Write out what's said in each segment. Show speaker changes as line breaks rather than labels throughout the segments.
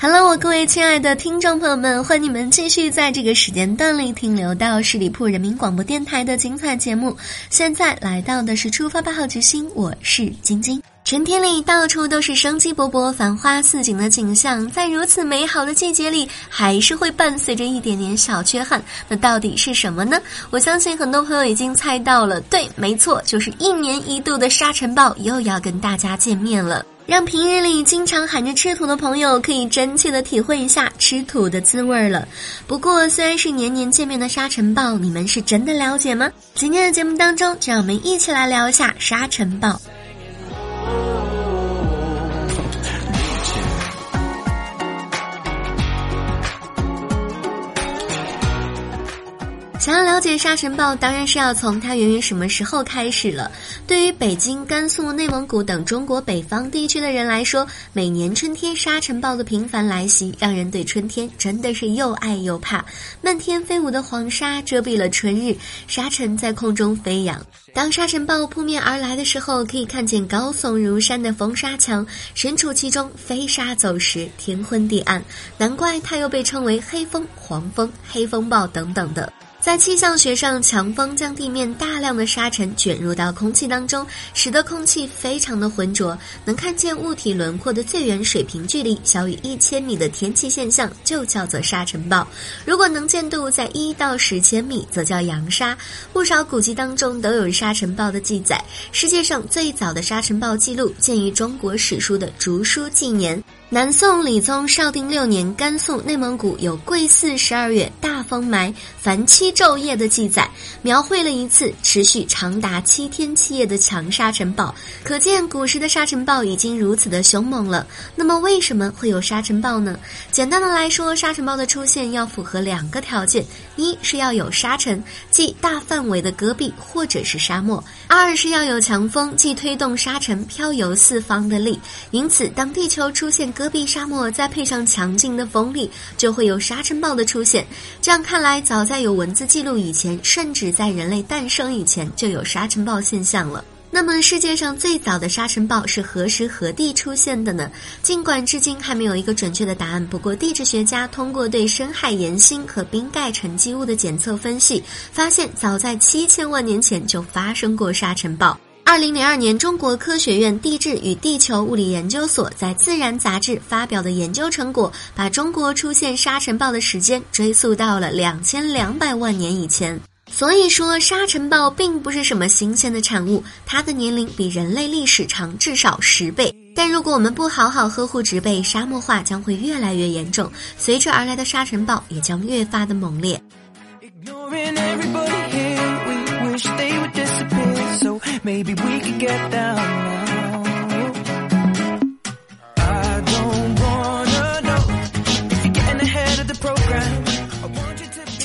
Hello，我各位亲爱的听众朋友们，欢迎你们继续在这个时间段里停留到十里铺人民广播电台的精彩节目。现在来到的是出发吧，好奇心，我是晶晶。春天里到处都是生机勃勃、繁花似锦的景象，在如此美好的季节里，还是会伴随着一点点小缺憾。那到底是什么呢？我相信很多朋友已经猜到了，对，没错，就是一年一度的沙尘暴又要跟大家见面了。让平日里经常喊着吃土的朋友可以真切的体会一下吃土的滋味了。不过，虽然是年年见面的沙尘暴，你们是真的了解吗？今天的节目当中，就让我们一起来聊一下沙尘暴。想要了解沙尘暴，当然是要从它源于什么时候开始了。对于北京、甘肃、内蒙古等中国北方地区的人来说，每年春天沙尘暴的频繁来袭，让人对春天真的是又爱又怕。漫天飞舞的黄沙遮蔽了春日，沙尘在空中飞扬。当沙尘暴扑面而来的时候，可以看见高耸如山的风沙墙，身处其中，飞沙走石，天昏地暗。难怪它又被称为黑风、黄风、黑风暴等等的。在气象学上，强风将地面大量的沙尘卷入到空气当中，使得空气非常的浑浊，能看见物体轮廓的最远水平距离小于一千米的天气现象就叫做沙尘暴。如果能见度在一到十千米，则叫扬沙。不少古籍当中都有沙尘暴的记载。世界上最早的沙尘暴记录见于中国史书的《竹书纪年》。南宋理宗绍定六年，甘肃、内蒙古有癸巳十二月大风霾，凡七昼夜的记载，描绘了一次持续长达七天七夜的强沙尘暴。可见古时的沙尘暴已经如此的凶猛了。那么为什么会有沙尘暴呢？简单的来说，沙尘暴的出现要符合两个条件：一是要有沙尘，即大范围的戈壁或者是沙漠；二是要有强风，即推动沙尘飘游四方的力。因此，当地球出现戈壁沙漠再配上强劲的风力，就会有沙尘暴的出现。这样看来，早在有文字记录以前，甚至在人类诞生以前，就有沙尘暴现象了。那么，世界上最早的沙尘暴是何时何地出现的呢？尽管至今还没有一个准确的答案，不过地质学家通过对深海岩芯和冰盖沉积物的检测分析，发现早在七千万年前就发生过沙尘暴。二零零二年，中国科学院地质与地球物理研究所在《自然》杂志发表的研究成果，把中国出现沙尘暴的时间追溯到了两千两百万年以前。所以说，沙尘暴并不是什么新鲜的产物，它的年龄比人类历史长至少十倍。但如果我们不好好呵护植被，沙漠化将会越来越严重，随之而来的沙尘暴也将越发的猛烈。Maybe we could get down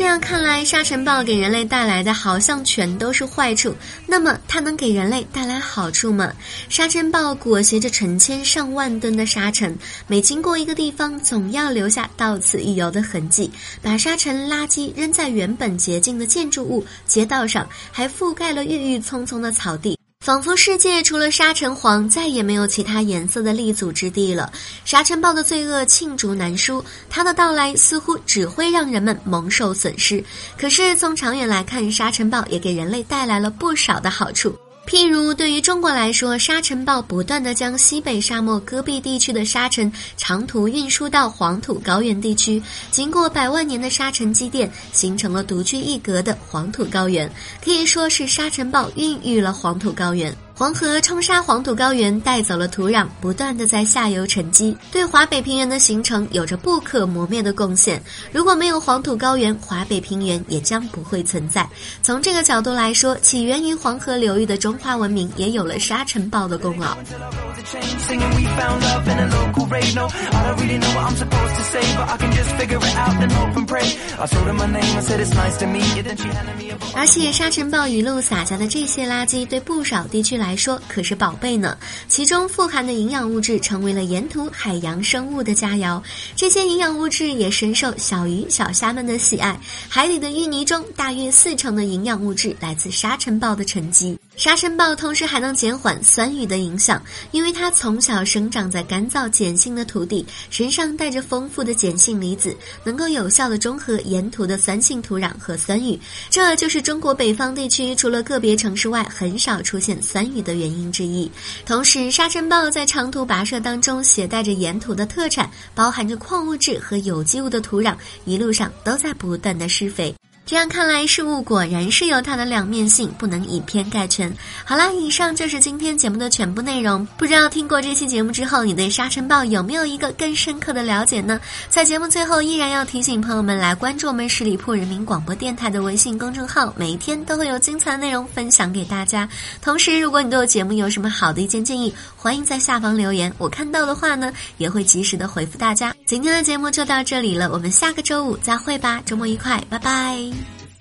这样看来，沙尘暴给人类带来的好像全都是坏处。那么，它能给人类带来好处吗？沙尘暴裹挟着成千上万吨的沙尘，每经过一个地方，总要留下到此一游的痕迹。把沙尘垃圾扔在原本洁净的建筑物、街道上，还覆盖了郁郁葱葱的草地。仿佛世界除了沙尘黄，再也没有其他颜色的立足之地了。沙尘暴的罪恶罄竹难书，它的到来似乎只会让人们蒙受损失。可是从长远来看，沙尘暴也给人类带来了不少的好处。譬如，对于中国来说，沙尘暴不断的将西北沙漠戈壁地区的沙尘长途运输到黄土高原地区，经过百万年的沙尘积淀，形成了独具一格的黄土高原，可以说是沙尘暴孕育了黄土高原。黄河冲刷黄土高原，带走了土壤，不断的在下游沉积，对华北平原的形成有着不可磨灭的贡献。如果没有黄土高原，华北平原也将不会存在。从这个角度来说，起源于黄河流域的中华文明也有了沙尘暴的功劳。而且沙尘暴一路撒下的这些垃圾，对不少地区来说可是宝贝呢。其中富含的营养物质，成为了沿途海洋生物的佳肴。这些营养物质也深受小鱼小虾们的喜爱。海里的淤泥中，大约四成的营养物质来自沙尘暴的沉积。沙尘暴同时还能减缓酸雨的影响，因为它从小生长在干燥碱性的土地，身上带着丰富的碱性离子，能够有效的中和沿途的酸性土壤和酸雨。这就是中国北方地区除了个别城市外很少出现酸雨的原因之一。同时，沙尘暴在长途跋涉当中携带着沿途的特产，包含着矿物质和有机物的土壤，一路上都在不断的施肥。这样看来，事物果然是有它的两面性，不能以偏概全。好啦，以上就是今天节目的全部内容。不知道听过这期节目之后，你对沙尘暴有没有一个更深刻的了解呢？在节目最后，依然要提醒朋友们来关注我们十里铺人民广播电台的微信公众号，每一天都会有精彩的内容分享给大家。同时，如果你对我节目有什么好的意见建议，欢迎在下方留言，我看到的话呢，也会及时的回复大家。今天的节目就到这里了，我们下个周五再会吧，周末愉快，拜拜。